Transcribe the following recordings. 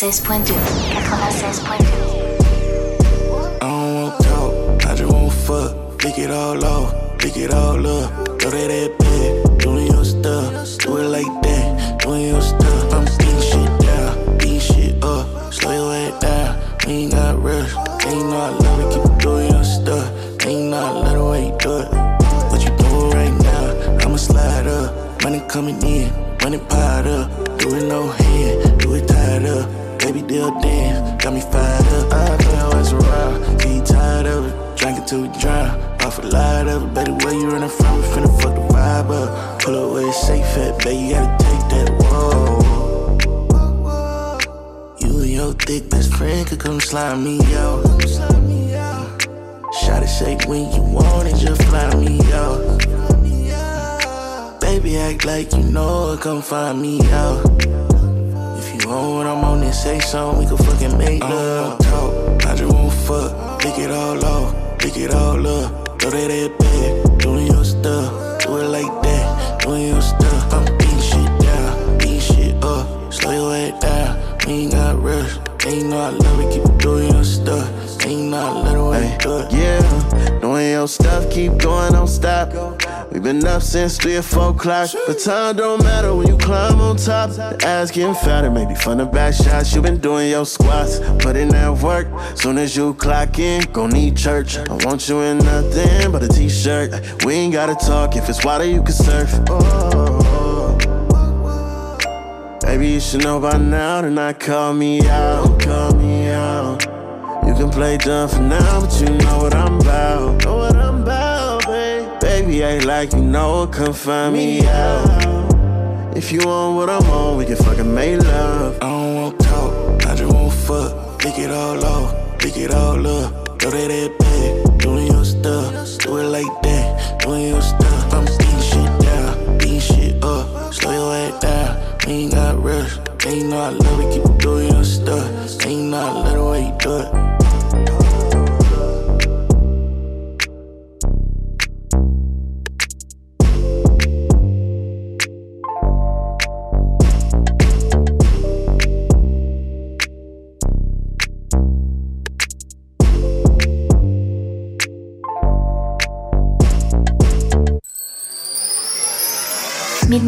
96.2. 96.2. I don't want talk, I just want fuck. Lick it all off, lick it all up. Throw that at bed, doing your stuff. Do it like that, doing your stuff. I'm beating shit down, beating shit up. Slow your way down, we ain't got rush. Ain't I love it, keep doing your stuff. Ain't know I love the way you do it. What you doing right now? I'ma slide up, money coming in, money piled up. Do it no hand, do it tied up. Baby, deal damn, got me fired up. I know what's around, you tired of it. Drink it till we drown, off a lot of it. Baby, where you running from? We finna fuck the vibe up. Pull it's safe at, baby, you gotta take that. Whoa. You and your thick best friend could come slide me out. Shot it shake when you want it, just fly me out. Baby, act like you know it, come find me out. Want what I'm on, then say something, we can fucking make uh-huh. love. Talk, I just want fuck, lick it all off, lick it all up. Throw that at bed, doing your stuff, do it like that, doing your stuff. I'm beating shit down, beating shit up, slow your way down, we ain't got rush. Ain't know I love it, keep doing your stuff. Ain't know I love the way you do it. Yeah, doing your stuff, keep going, don't stop. We've been up since three or four o'clock. But time don't matter when you climb on top. The ass getting fatter, maybe fun to back shots. You been doing your squats, put in that work. Soon as you clock in, gon' need church. I want you in nothing but a t-shirt. We ain't gotta talk, if it's water you can surf. Oh, Baby, you should know by now to not call me out, call me out. You can play dumb for now, but you know what I'm about. Baby, act like you know, come find me out. If you want what I'm on, we can fucking make love. I don't want talk, I just want fuck. Lick it all off, lick it all up. To that bed, doing your stuff. Do it like that, doing your stuff. I'm beating shit down, beating shit up. Slow your ass down, we ain't got rush. Ain't know I love it, keep doing your stuff. Ain't know I love the way you do it.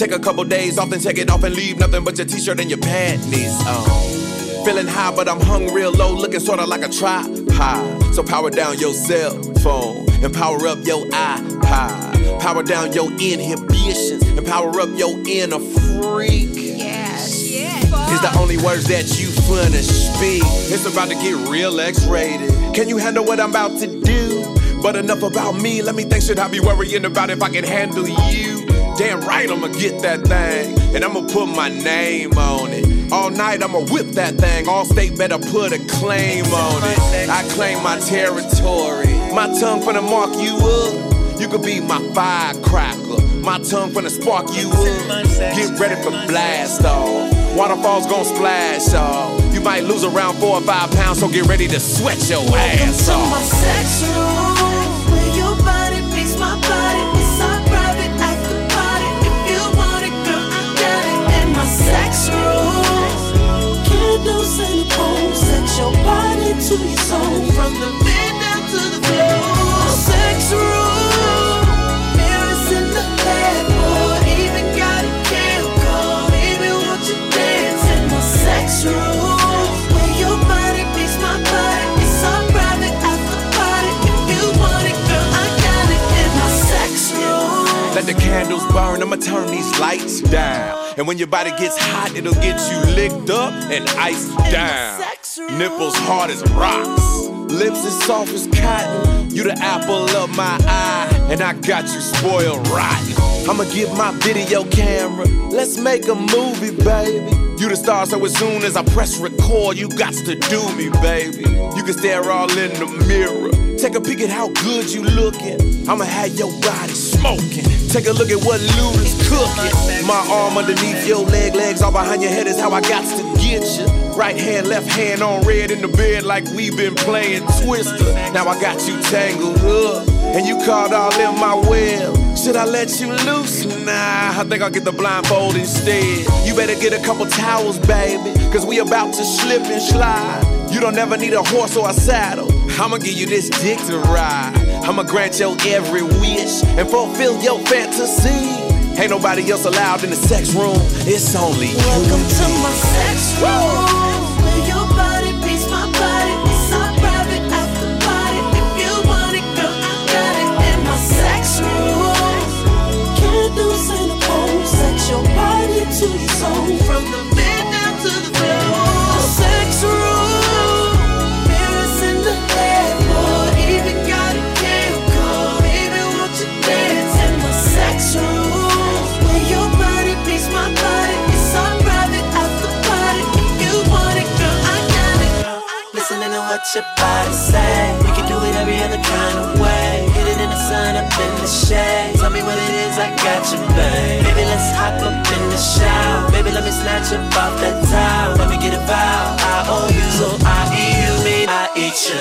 Take a couple days off, then take it off and leave nothing but your t-shirt and your panties on. Feeling high, but I'm hung real low, looking sorta like a tripod. So power down your cell phone and power up your iPod. Power down your inhibitions and power up your inner freak. Is the only words that you finna speak. It's about to get real X-rated. Can you handle what I'm about to do? But enough about me. Let me think. Should I be worrying about if I can handle you? Damn right, I'ma get that thing, and I'ma put my name on it. All night I'ma whip that thing. Allstate better put a claim on it. I claim my territory. My tongue finna mark you up. You could be my firecracker. My tongue finna spark you up. Get ready for blast off. Waterfalls gon' splash off. You might lose around four or five pounds, so get ready to sweat your ass off. Sex room. Candles and a pole, set your body to your soul. From the bed down to the floor. Let the candles burn, I'ma turn these lights down. And when your body gets hot, it'll get you licked up and iced down. Nipples hard as rocks, lips as soft as cotton. You the apple of my eye, and I got you spoiled rotten. I'ma get my video camera, let's make a movie, baby. You the star, so as soon as I press record, you got to do me, baby. You can stare all in the mirror. Take a peek at how good you looking. I'ma have your body smoking. Take a look at what Luda's cooking. My arm underneath your leg, legs all behind your head is how I got to get you. Right hand, left hand on red in the bed like we been playing Twister. Now I got you tangled up, and you caught all in my web. Should I let you loose? Nah, I think I'll get the blindfold instead. You better get a couple towels, baby, cause we about to slip and slide. You don't ever need a horse or a saddle. I'ma give you this dick to ride. I'ma grant your every wish and fulfill your fantasy. Ain't nobody else allowed in the sex room. It's only you. Welcome to my sex room. What your body say. We can do it every other kind of way. Hit it in the sun, up in the shade. Tell me what it is, I got you, babe. Baby, let's hop up in the shower. Baby, let me snatch up off that towel. Let me get a vow. I owe you, so I eat you, mean I eat you.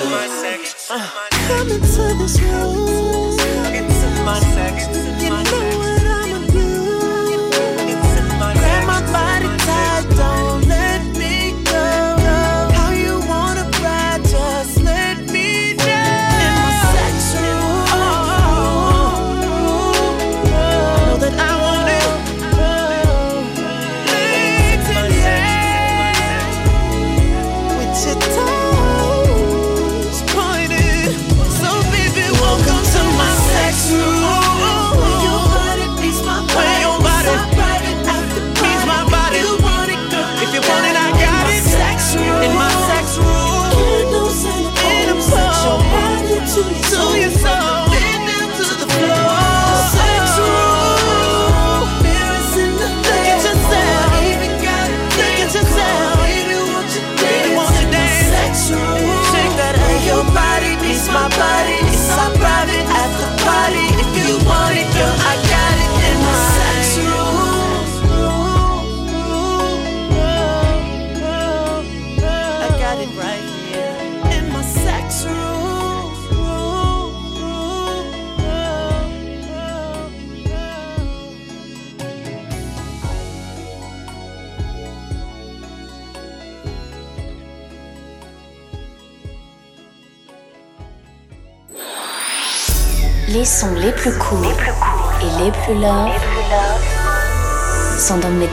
Uh, come into this room. It's in my sex.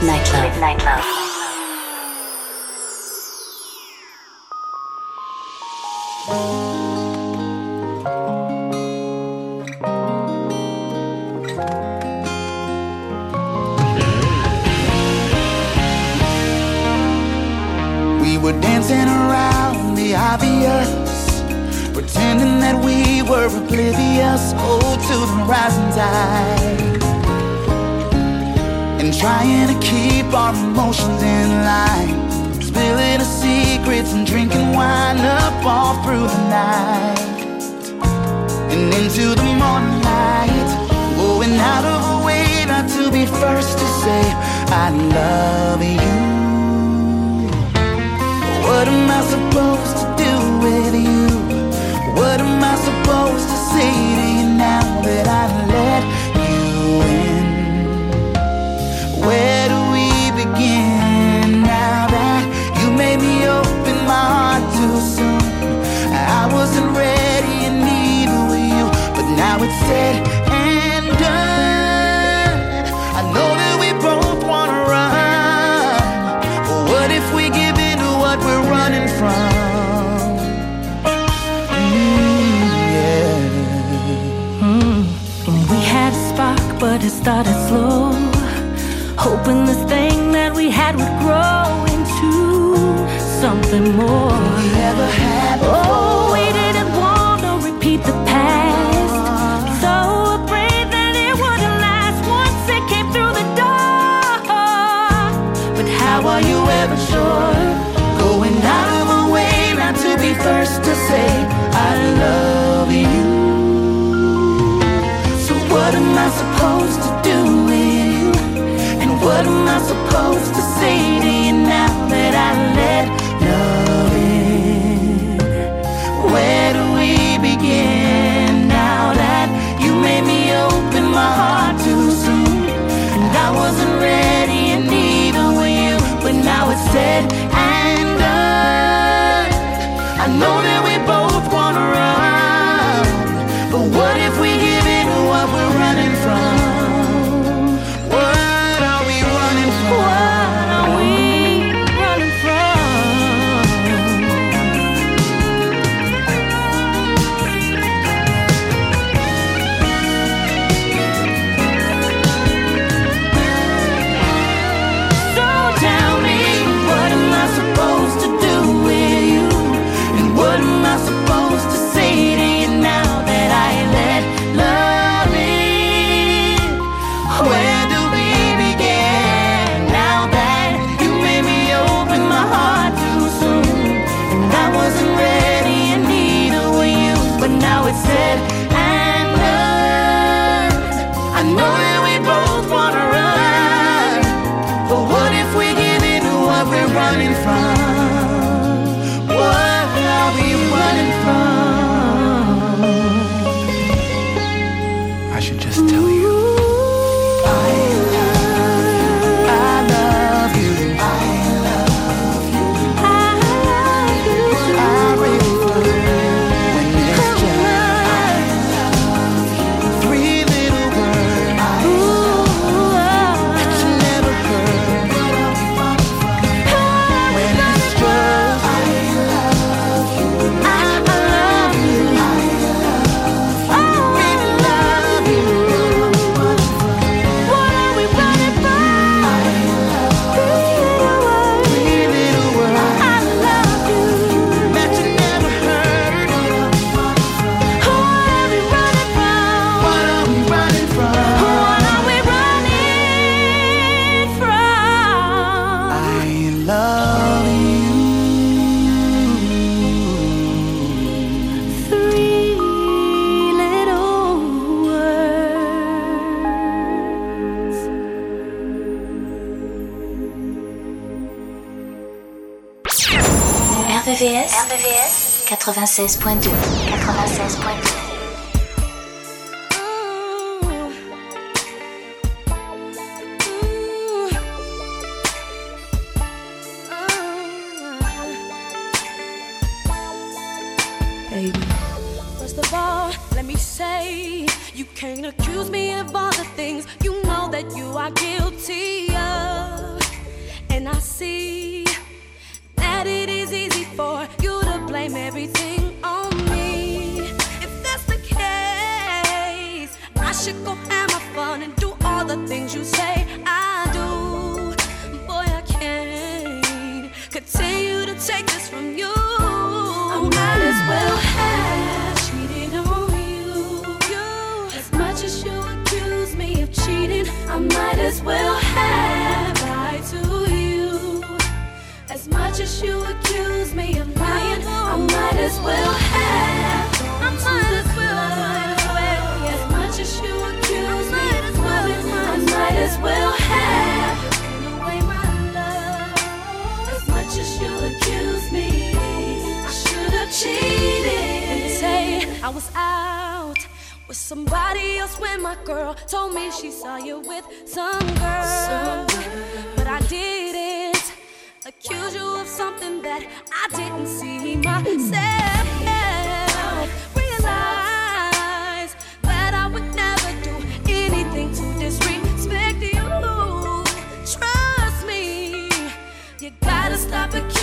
Midnight Love. RVVS, RVVS 96.2 96.2 When my girl told me she saw you with some girl. Some girl. But I didn't accuse you of something that I didn't see myself. Realize that I would never do anything to disrespect you. Trust me, you gotta stop accusing.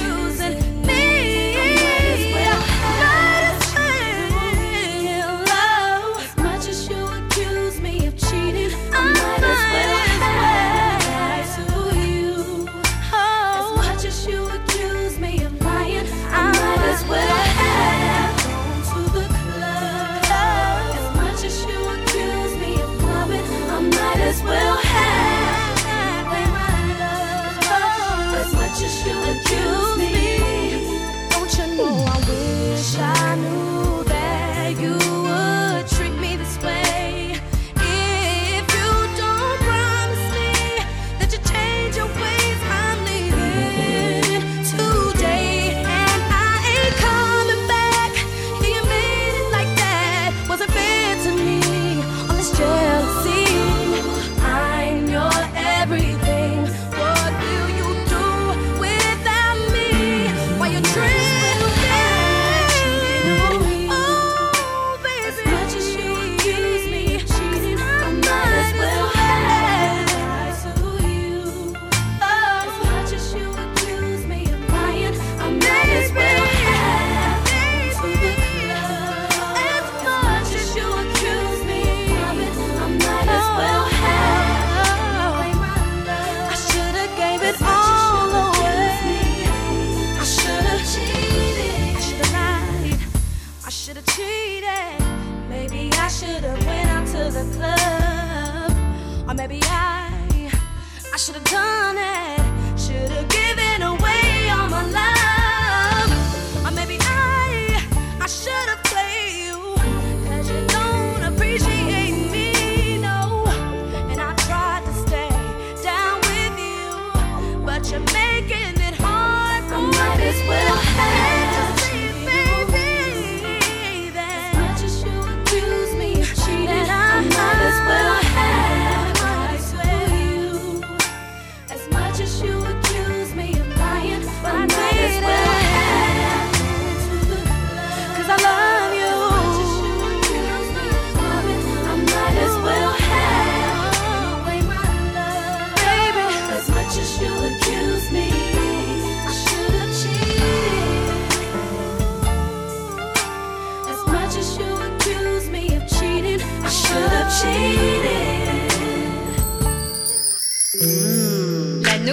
this.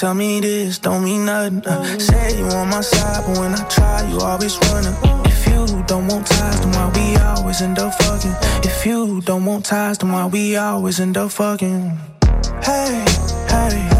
tell me this don't mean nothing. Uh, say you on my side, but when I try, you always running. If you don't want ties, then why we always end up fucking? If you don't want ties, then why we always end up fucking? Hey, hey.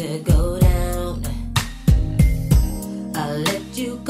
to go down. I let you go.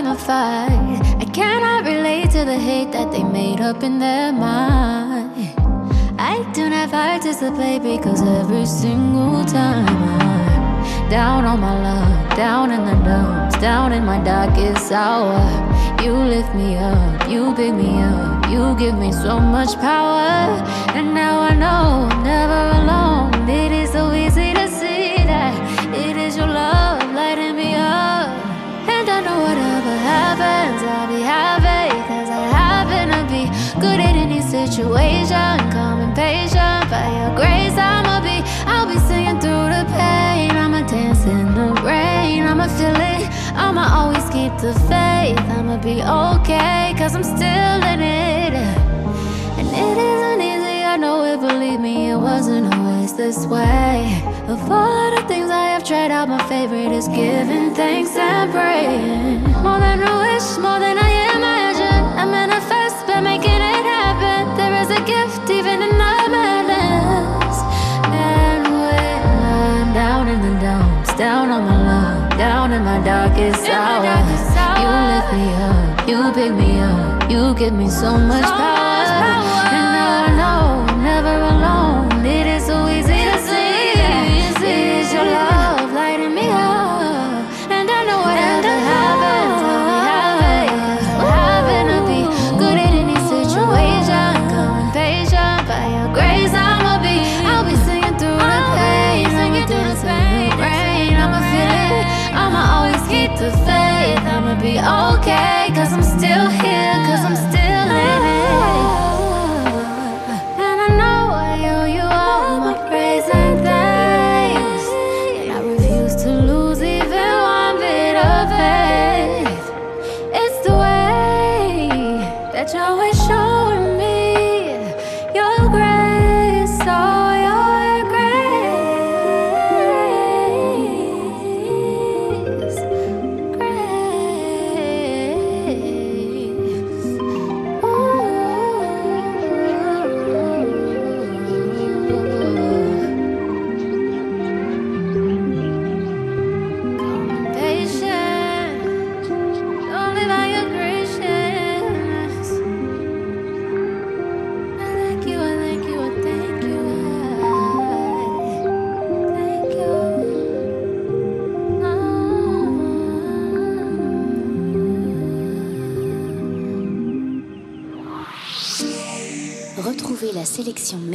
in a fight. I cannot relate to the hate that they made up in their mind. I do not participate because every single time I'm down on my luck, down in the dumps, down in my darkest hour. You lift me up, you pick me up, you give me so much power. And now I know I'm never alone. Situation. Calm and patient, by your grace, I'ma be. I'll be singing through the pain. I'ma dance in the rain. I'ma feel it. I'ma always keep the faith. I'ma be okay, cause I'm still in it. And it isn't easy, I know it, believe me, it wasn't always this way. Of all the things I have tried out, my favorite is giving thanks and praying. More than a wish, more than I am. I you pick me up, you give me so much power.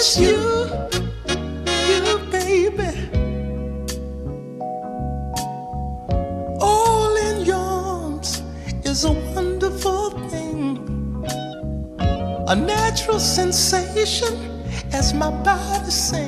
It's you, you baby. All in your arms is a wonderful thing, a natural sensation as my body sings.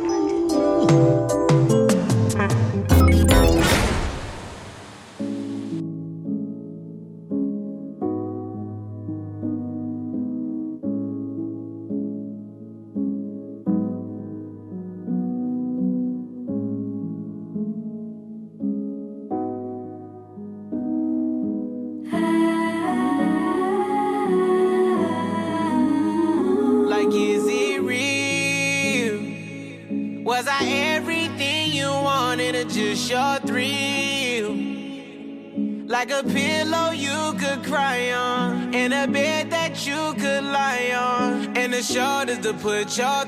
put your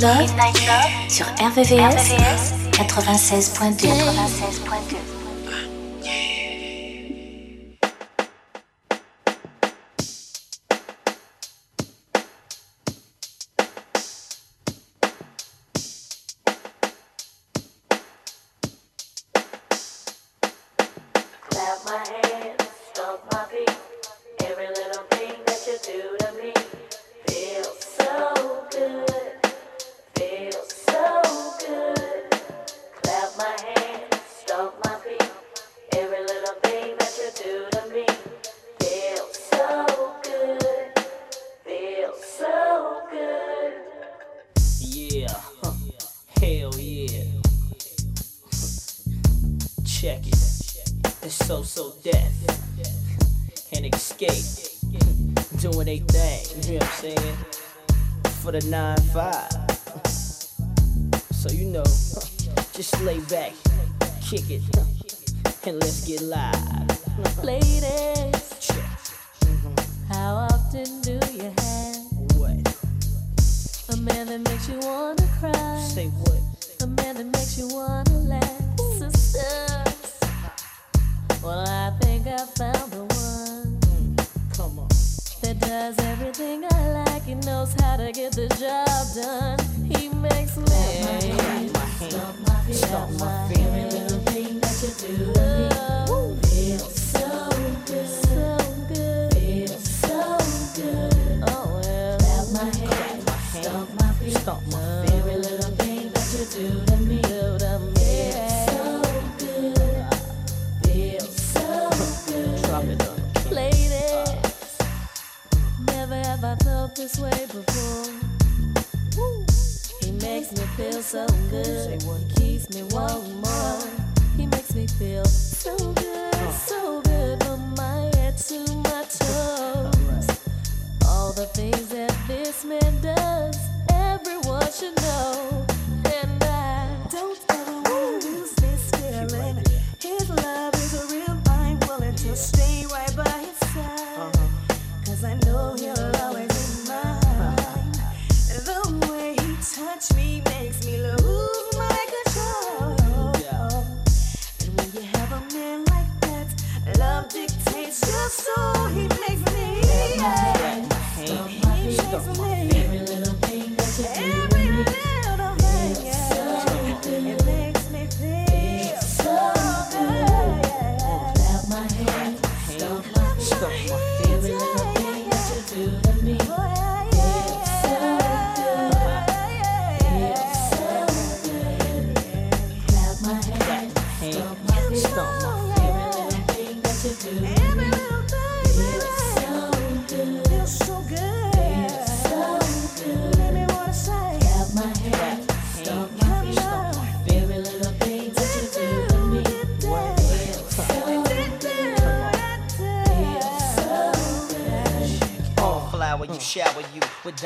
Night Love sur RVVS 96.2. 96.2. my head. kick and let's get live.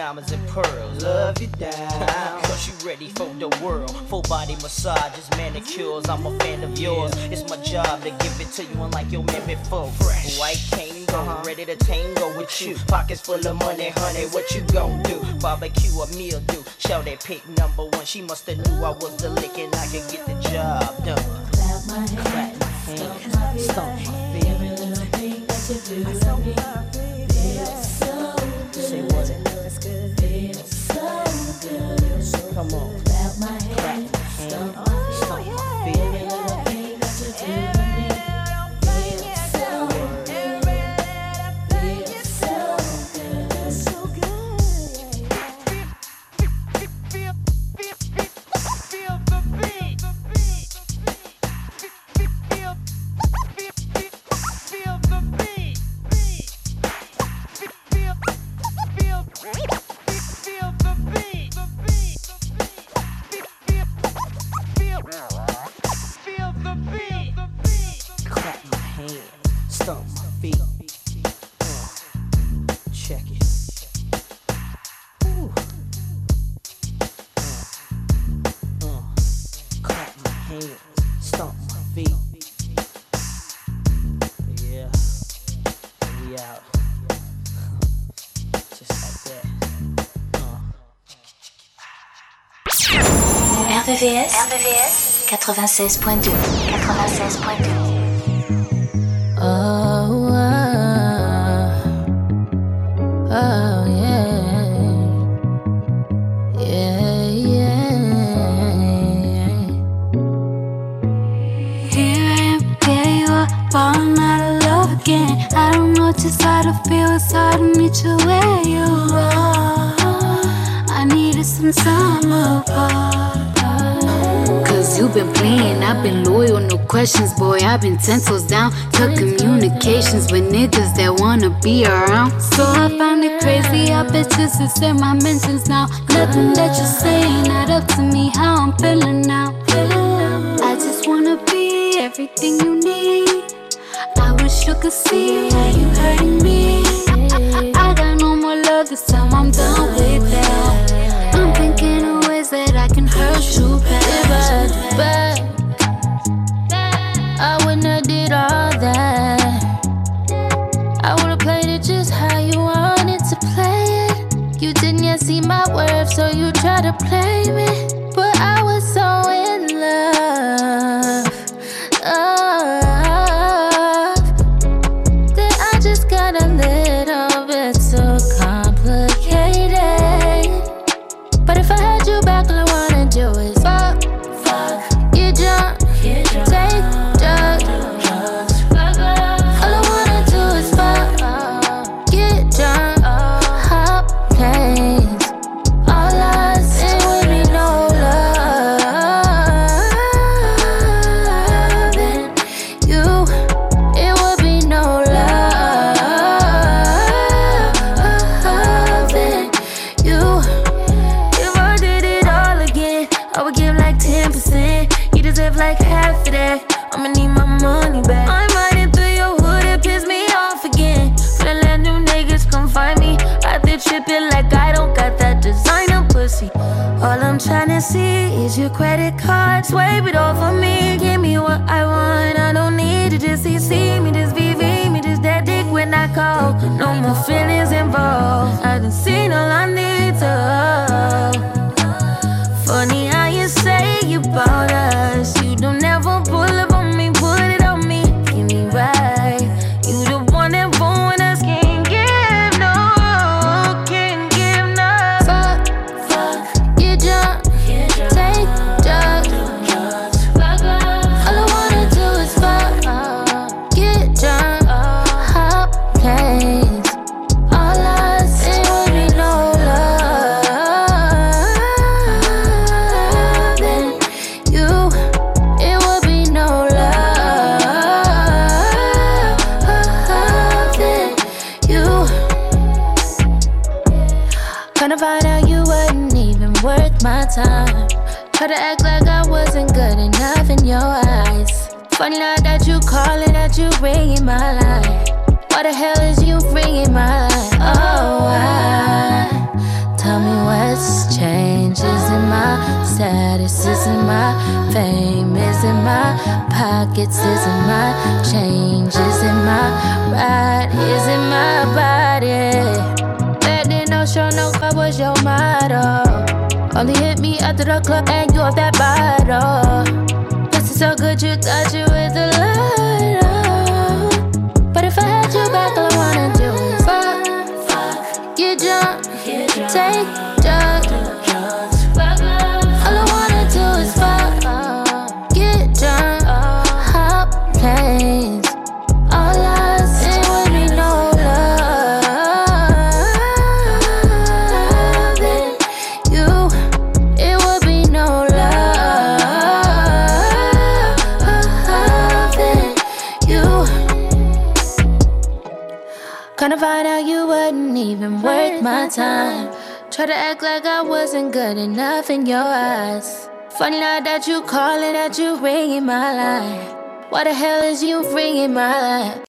diamonds and pearls. Love you down. Cause you ready for the world. Full body massages, manicures. I'm a fan of yours. It's my job to give it to you unlike your man before. Fresh. White cane, uh-huh. ready to tango with you. Pockets full of money, honey. What you gon' do? Barbecue or mildew. Shout that pick number one. She musta knew I was the lick and I could get the job done. Clap my hands, clap my hands, stomp my feet, every little thing that you do. 96.2. 96.2. rubbing pencils down to communications with niggas that wanna be around. So I found it crazy, I bet this is in my mental. my worth, so you try to play me. You calling, that you ringing my line. Why the hell is you ringing my?